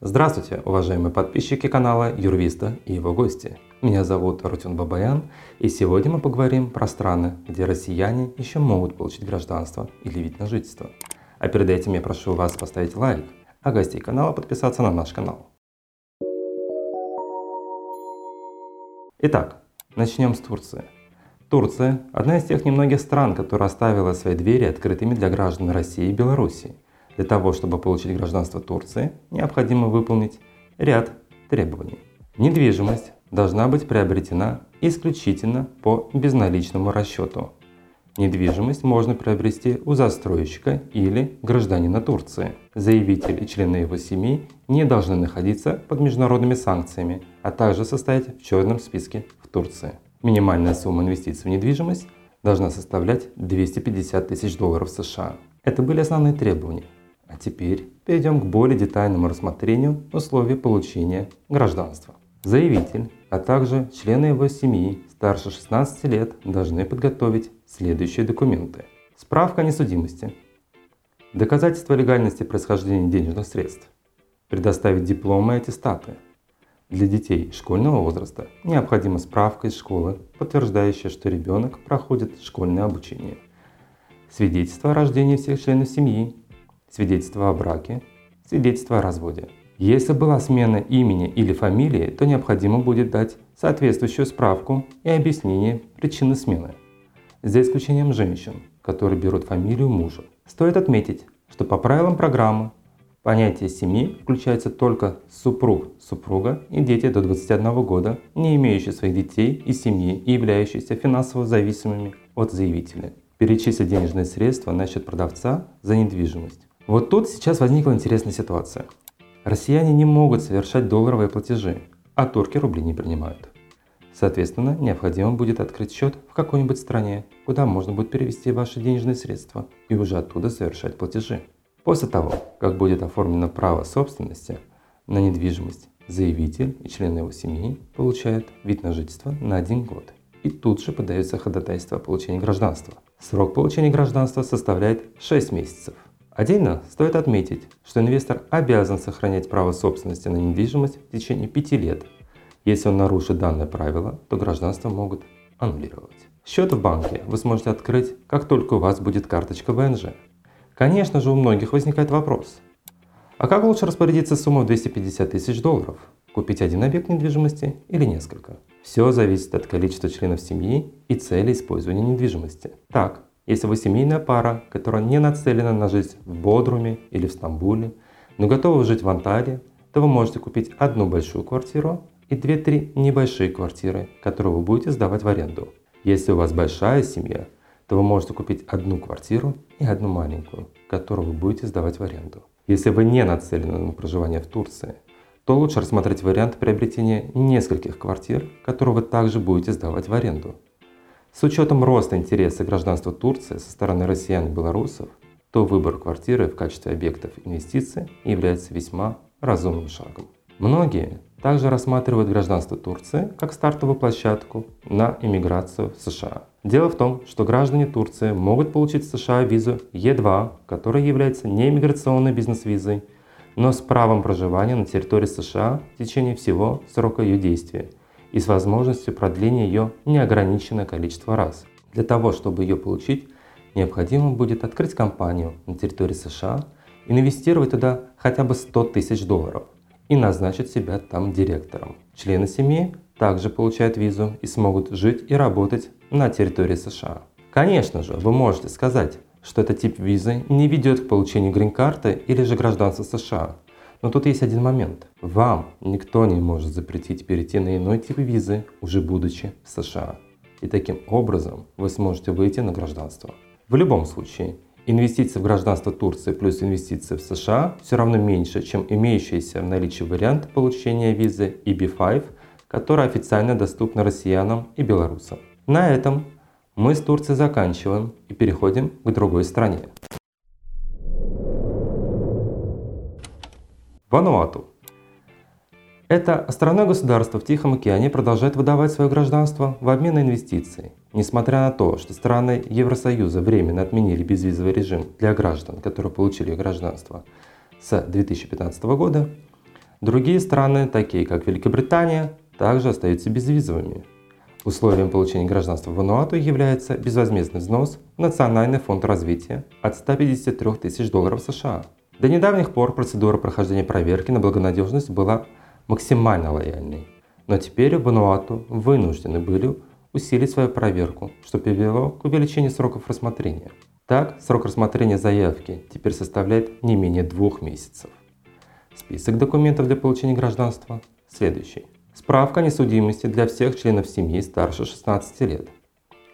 Здравствуйте, уважаемые подписчики канала Юрвиста и его гости. Меня зовут Рутюн Бабаян, и сегодня мы поговорим про страны, где россияне еще могут получить гражданство или вид на жительство. А перед этим я прошу вас поставить лайк, а гостей канала подписаться на наш канал. Итак, начнем с Турции. Турция – одна из тех немногих стран, которая оставила свои двери открытыми для граждан России и Беларуси. Для того, чтобы получить гражданство Турции, необходимо выполнить ряд требований. Недвижимость должна быть приобретена исключительно по безналичному расчету. Недвижимость можно приобрести у застройщика или гражданина Турции. Заявитель и члены его семьи не должны находиться под международными санкциями, а также состоять в черном списке в Турции. Минимальная сумма инвестиций в недвижимость должна составлять 250 тысяч долларов США. Это были основные требования. А теперь перейдем к более детальному рассмотрению условий получения гражданства. Заявитель, а также члены его семьи старше 16 лет должны подготовить следующие документы. Справка о несудимости, доказательство легальности происхождения денежных средств, предоставить дипломы и аттестаты. Для детей школьного возраста необходима справка из школы, подтверждающая, что ребенок проходит школьное обучение. Свидетельство о рождении всех членов семьи, свидетельство о браке, свидетельство о разводе. Если была смена имени или фамилии, то необходимо будет дать соответствующую справку и объяснение причины смены. За исключением женщин, которые берут фамилию мужа. Стоит отметить, что по правилам программы понятие семьи включается только супруг, супруга и дети до 21 года, не имеющие своих детей и семьи и являющиеся финансово зависимыми от заявителя. Перечислить денежные средства на счет продавца за недвижимость. Вот тут сейчас возникла интересная ситуация. Россияне не могут совершать долларовые платежи, а турки рубли не принимают. Соответственно, необходимо будет открыть счет в какой-нибудь стране, куда можно будет перевести ваши денежные средства и уже оттуда совершать платежи. После того, как будет оформлено право собственности на недвижимость, заявитель и члены его семьи получают вид на жительство на один год. И тут же подается ходатайство о получении гражданства. Срок получения гражданства составляет 6 месяцев – Отдельно стоит отметить, что инвестор обязан сохранять право собственности на недвижимость в течение пяти лет. Если он нарушит данное правило, то гражданство могут аннулировать. Счет в банке вы сможете открыть, как только у вас будет карточка ВНЖ. Конечно же, у многих возникает вопрос. А как лучше распорядиться суммой 250 тысяч долларов? Купить один объект недвижимости или несколько? Все зависит от количества членов семьи и цели использования недвижимости. Так, если вы семейная пара, которая не нацелена на жизнь в Бодруме или в Стамбуле, но готова жить в Анталии, то вы можете купить одну большую квартиру и две-три небольшие квартиры, которые вы будете сдавать в аренду. Если у вас большая семья, то вы можете купить одну квартиру и одну маленькую, которую вы будете сдавать в аренду. Если вы не нацелены на проживание в Турции, то лучше рассмотреть вариант приобретения нескольких квартир, которые вы также будете сдавать в аренду. С учетом роста интереса гражданства Турции со стороны россиян и белорусов, то выбор квартиры в качестве объектов инвестиций является весьма разумным шагом. Многие также рассматривают гражданство Турции как стартовую площадку на иммиграцию в США. Дело в том, что граждане Турции могут получить в США визу Е2, которая является не иммиграционной бизнес-визой, но с правом проживания на территории США в течение всего срока ее действия – и с возможностью продления ее неограниченное количество раз. Для того, чтобы ее получить, необходимо будет открыть компанию на территории США, инвестировать туда хотя бы 100 тысяч долларов и назначить себя там директором. Члены семьи также получают визу и смогут жить и работать на территории США. Конечно же, вы можете сказать, что этот тип визы не ведет к получению грин-карты или же гражданства США, но тут есть один момент. Вам никто не может запретить перейти на иной тип визы, уже будучи в США. И таким образом вы сможете выйти на гражданство. В любом случае, инвестиции в гражданство Турции плюс инвестиции в США все равно меньше, чем имеющийся в наличии вариант получения визы EB5, которая официально доступна россиянам и белорусам. На этом мы с Турцией заканчиваем и переходим к другой стране. Вануату. Это островное государство в Тихом океане продолжает выдавать свое гражданство в обмен на инвестиции. Несмотря на то, что страны Евросоюза временно отменили безвизовый режим для граждан, которые получили гражданство с 2015 года, Другие страны, такие как Великобритания, также остаются безвизовыми. Условием получения гражданства в Вануату является безвозмездный взнос в Национальный фонд развития от 153 тысяч долларов США. До недавних пор процедура прохождения проверки на благонадежность была максимально лояльной. Но теперь Вануату вынуждены были усилить свою проверку, что привело к увеличению сроков рассмотрения. Так, срок рассмотрения заявки теперь составляет не менее двух месяцев. Список документов для получения гражданства следующий. Справка о несудимости для всех членов семьи старше 16 лет.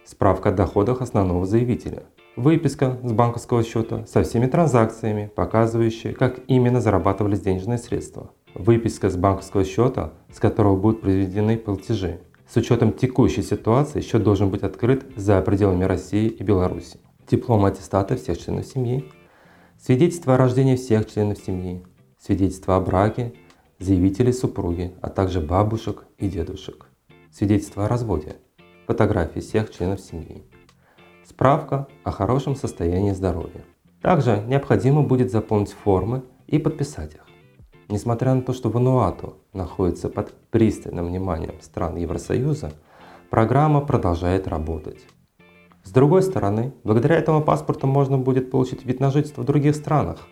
Справка о доходах основного заявителя. Выписка с банковского счета со всеми транзакциями, показывающая, как именно зарабатывались денежные средства. Выписка с банковского счета, с которого будут произведены платежи. С учетом текущей ситуации счет должен быть открыт за пределами России и Беларуси. Диплом аттестата всех членов семьи. Свидетельство о рождении всех членов семьи. Свидетельство о браке, заявителей супруги, а также бабушек и дедушек, свидетельство о разводе, фотографии всех членов семьи, справка о хорошем состоянии здоровья. Также необходимо будет заполнить формы и подписать их. Несмотря на то, что Вануату находится под пристальным вниманием стран Евросоюза, программа продолжает работать. С другой стороны, благодаря этому паспорту можно будет получить вид на жительство в других странах –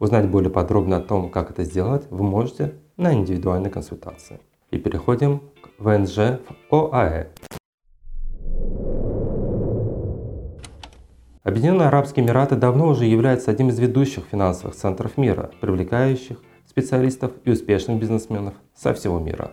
Узнать более подробно о том, как это сделать, вы можете на индивидуальной консультации. И переходим к ВНЖ в ОАЭ. Объединенные Арабские Эмираты давно уже являются одним из ведущих финансовых центров мира, привлекающих специалистов и успешных бизнесменов со всего мира.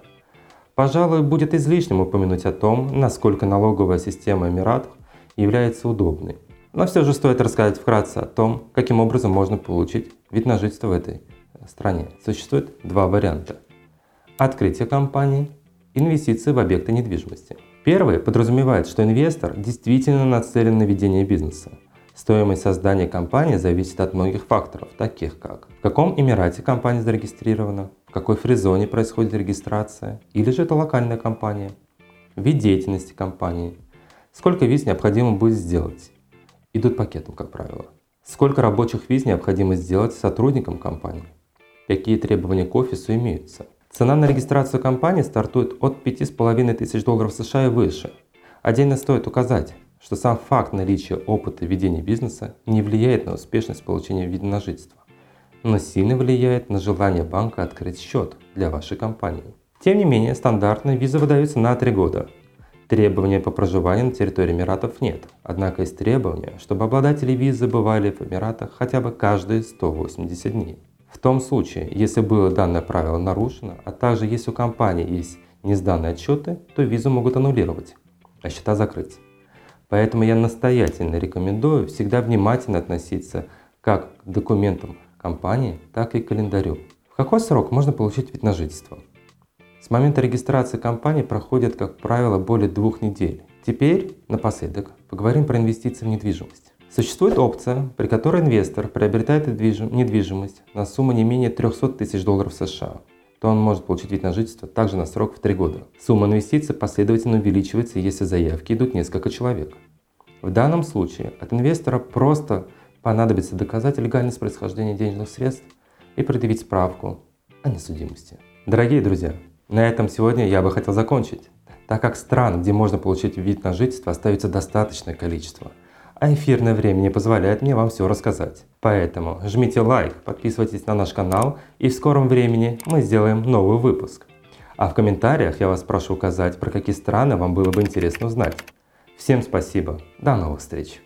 Пожалуй, будет излишним упомянуть о том, насколько налоговая система Эмиратов является удобной но все же стоит рассказать вкратце о том, каким образом можно получить вид на жительство в этой стране. Существует два варианта. Открытие компании, инвестиции в объекты недвижимости. Первый подразумевает, что инвестор действительно нацелен на ведение бизнеса. Стоимость создания компании зависит от многих факторов, таких как в каком Эмирате компания зарегистрирована, в какой фризоне происходит регистрация, или же это локальная компания, вид деятельности компании, сколько виз необходимо будет сделать, идут пакетом, как правило. Сколько рабочих виз необходимо сделать сотрудникам компании? Какие требования к офису имеются? Цена на регистрацию компании стартует от 5,5 тысяч долларов США и выше. Отдельно стоит указать, что сам факт наличия опыта ведения бизнеса не влияет на успешность получения вида на жительство, но сильно влияет на желание банка открыть счет для вашей компании. Тем не менее, стандартная виза выдается на 3 года, Требования по проживанию на территории Эмиратов нет, однако есть требование, чтобы обладатели визы бывали в Эмиратах хотя бы каждые 180 дней. В том случае, если было данное правило нарушено, а также если у компании есть несданные отчеты, то визу могут аннулировать, а счета закрыть. Поэтому я настоятельно рекомендую всегда внимательно относиться как к документам компании, так и к календарю. В какой срок можно получить вид на жительство? С момента регистрации компании проходит, как правило, более двух недель. Теперь, напоследок, поговорим про инвестиции в недвижимость. Существует опция, при которой инвестор приобретает недвижимость на сумму не менее 300 тысяч долларов США, то он может получить вид на жительство также на срок в 3 года. Сумма инвестиций последовательно увеличивается, если заявки идут несколько человек. В данном случае от инвестора просто понадобится доказать легальность происхождения денежных средств и предъявить справку о несудимости. Дорогие друзья, на этом сегодня я бы хотел закончить, так как стран, где можно получить вид на жительство, остается достаточное количество, а эфирное время не позволяет мне вам все рассказать. Поэтому жмите лайк, подписывайтесь на наш канал и в скором времени мы сделаем новый выпуск. А в комментариях я вас прошу указать, про какие страны вам было бы интересно узнать. Всем спасибо, до новых встреч!